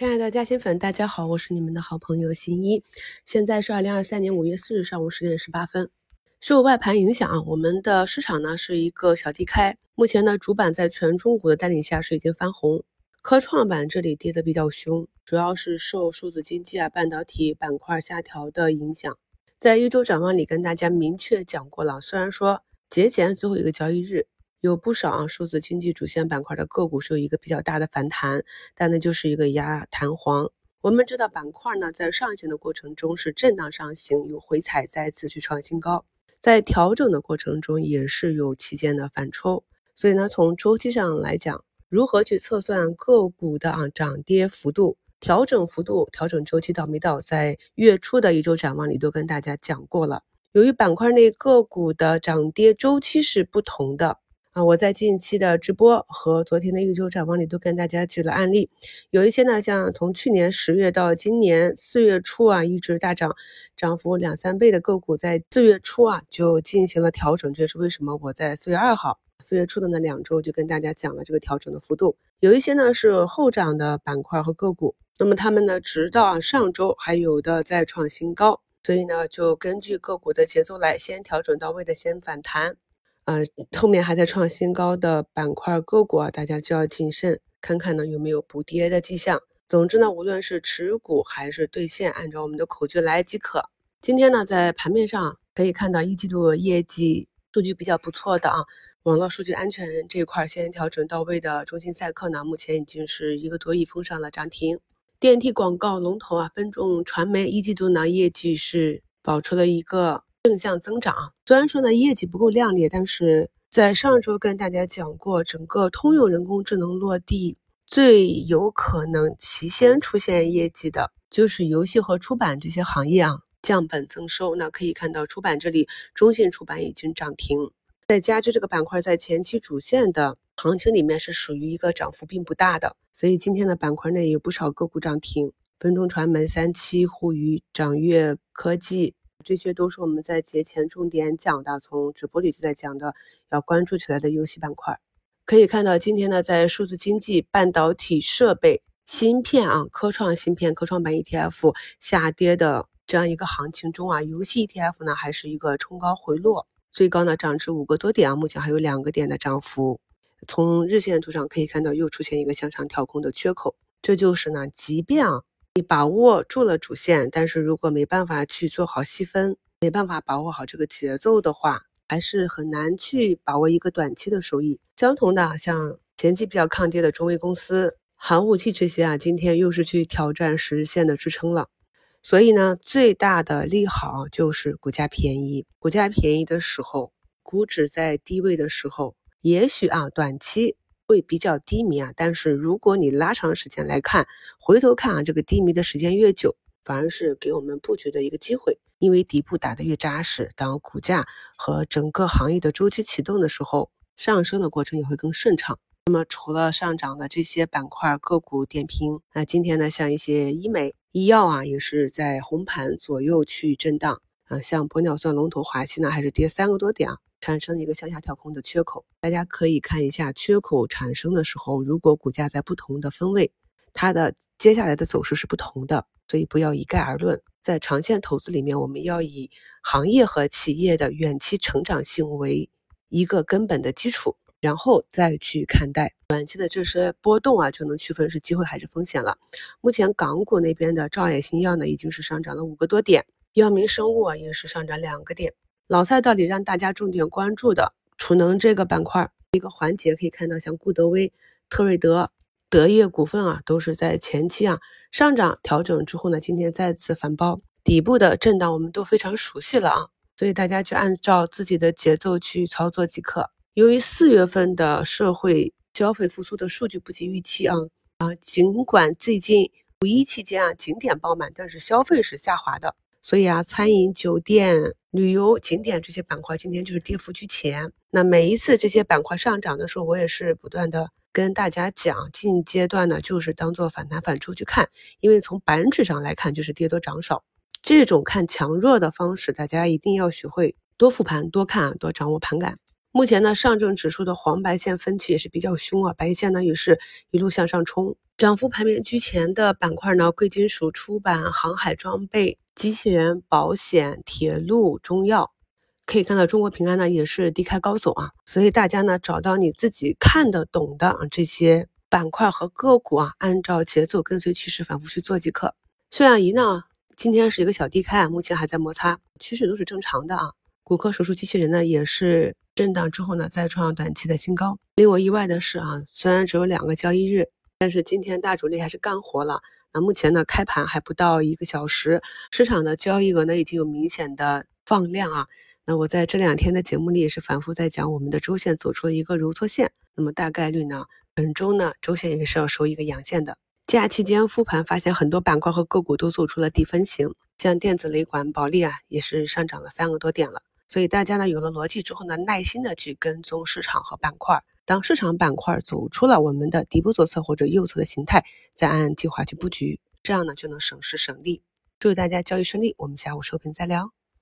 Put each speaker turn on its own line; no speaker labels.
亲爱的嘉兴粉，大家好，我是你们的好朋友新一。现在是二零二三年五月四日上午十点十八分。受外盘影响啊，我们的市场呢是一个小低开。目前呢，主板在全中股的带领下是已经翻红，科创板这里跌的比较凶，主要是受数字经济啊、半导体板块下调的影响。在一周展望里跟大家明确讲过了，虽然说节前最后一个交易日。有不少啊，数字经济主线板块的个股是有一个比较大的反弹，但那就是一个压弹簧。我们知道板块呢，在上行的过程中是震荡上行，有回踩再次去创新高，在调整的过程中也是有期间的反抽。所以呢，从周期上来讲，如何去测算个股的啊涨跌幅度、调整幅度、调整周期到没到，在月初的一周展望里都跟大家讲过了。由于板块内个股的涨跌周期是不同的。我在近期的直播和昨天的一周展望里都跟大家举了案例，有一些呢，像从去年十月到今年四月初啊，一直大涨，涨幅两三倍的个股，在四月初啊就进行了调整，这也是为什么我在四月二号、四月初的那两周就跟大家讲了这个调整的幅度。有一些呢是后涨的板块和个股，那么他们呢，直到上周还有的在创新高，所以呢，就根据个股的节奏来，先调整到位的先反弹。呃，后面还在创新高的板块个股啊，大家就要谨慎，看看呢有没有补跌的迹象。总之呢，无论是持股还是兑现，按照我们的口诀来即可。今天呢，在盘面上可以看到一季度业绩数据比较不错的啊，网络数据安全这一块先调整到位的中信赛克呢，目前已经是一个多亿封上了涨停。电梯广告龙头啊，分众传媒一季度呢业绩是保持了一个。正向增长，虽然说呢业绩不够亮丽，但是在上周跟大家讲过，整个通用人工智能落地最有可能提先出现业绩的，就是游戏和出版这些行业啊，降本增收。那可以看到出版这里，中信出版已经涨停，在加之这个板块在前期主线的行情里面是属于一个涨幅并不大的，所以今天的板块内有不少个股涨停，分众传媒、三七、互娱、掌阅科技。这些都是我们在节前重点讲的，从直播里就在讲的，要关注起来的游戏板块。可以看到，今天呢，在数字经济、半导体设备、芯片啊、科创芯片、科创板 ETF 下跌的这样一个行情中啊，游戏 ETF 呢还是一个冲高回落，最高呢涨至五个多点啊，目前还有两个点的涨幅。从日线图上可以看到，又出现一个向上跳空的缺口，这就是呢，即便啊。你把握住了主线，但是如果没办法去做好细分，没办法把握好这个节奏的话，还是很难去把握一个短期的收益。相同的，像前期比较抗跌的中微公司、寒武纪这些啊，今天又是去挑战十日线的支撑了。所以呢，最大的利好就是股价便宜。股价便宜的时候，股指在低位的时候，也许啊，短期。会比较低迷啊，但是如果你拉长时间来看，回头看啊，这个低迷的时间越久，反而是给我们布局的一个机会，因为底部打得越扎实，当股价和整个行业的周期启动的时候，上升的过程也会更顺畅。那么除了上涨的这些板块个股点评，那今天呢，像一些医美、医药啊，也是在红盘左右去震荡啊，像玻尿酸龙头华西呢，还是跌三个多点啊。产生一个向下跳空的缺口，大家可以看一下缺口产生的时候，如果股价在不同的分位，它的接下来的走势是不同的，所以不要一概而论。在长线投资里面，我们要以行业和企业的远期成长性为一个根本的基础，然后再去看待短期的这些波动啊，就能区分是机会还是风险了。目前港股那边的兆业新药呢，已经是上涨了五个多点，药明生物啊也是上涨两个点。老赛道里让大家重点关注的储能这个板块一个环节，可以看到像固德威、特锐德、德业股份啊，都是在前期啊上涨调整之后呢，今天再次反包，底部的震荡我们都非常熟悉了啊，所以大家就按照自己的节奏去操作即可。由于四月份的社会消费复苏的数据不及预期啊啊，尽管最近五一期间啊景点爆满，但是消费是下滑的。所以啊，餐饮、酒店、旅游景点这些板块今天就是跌幅居前。那每一次这些板块上涨的时候，我也是不断的跟大家讲，近阶段呢就是当做反弹反抽去看，因为从板指上来看就是跌多涨少，这种看强弱的方式，大家一定要学会多复盘、多看、多掌握盘感。目前呢，上证指数的黄白线分歧也是比较凶啊，白线呢也是一路向上冲，涨幅排名居前的板块呢，贵金属、出版、航海装备、机器人、保险、铁路、中药。可以看到，中国平安呢也是低开高走啊，所以大家呢找到你自己看得懂的啊这些板块和个股啊，按照节奏跟随趋势反复去做即可。血氧仪呢，今天是一个小低开啊，目前还在摩擦，趋势都是正常的啊。骨科手术机器人呢也是。震荡之后呢，再创短期的新高。令我意外的是啊，虽然只有两个交易日，但是今天大主力还是干活了。那目前呢，开盘还不到一个小时，市场的交易额呢已经有明显的放量啊。那我在这两天的节目里也是反复在讲，我们的周线走出了一个揉搓线，那么大概率呢，本周呢周线也是要收一个阳线的。假期间复盘发现，很多板块和个股都做出了底分型，像电子雷管、保利啊，也是上涨了三个多点了。所以大家呢有了逻辑之后呢，耐心的去跟踪市场和板块，当市场板块走出了我们的底部左侧或者右侧的形态，再按计划去布局，这样呢就能省时省力。祝大家交易顺利，我们下午收评再聊。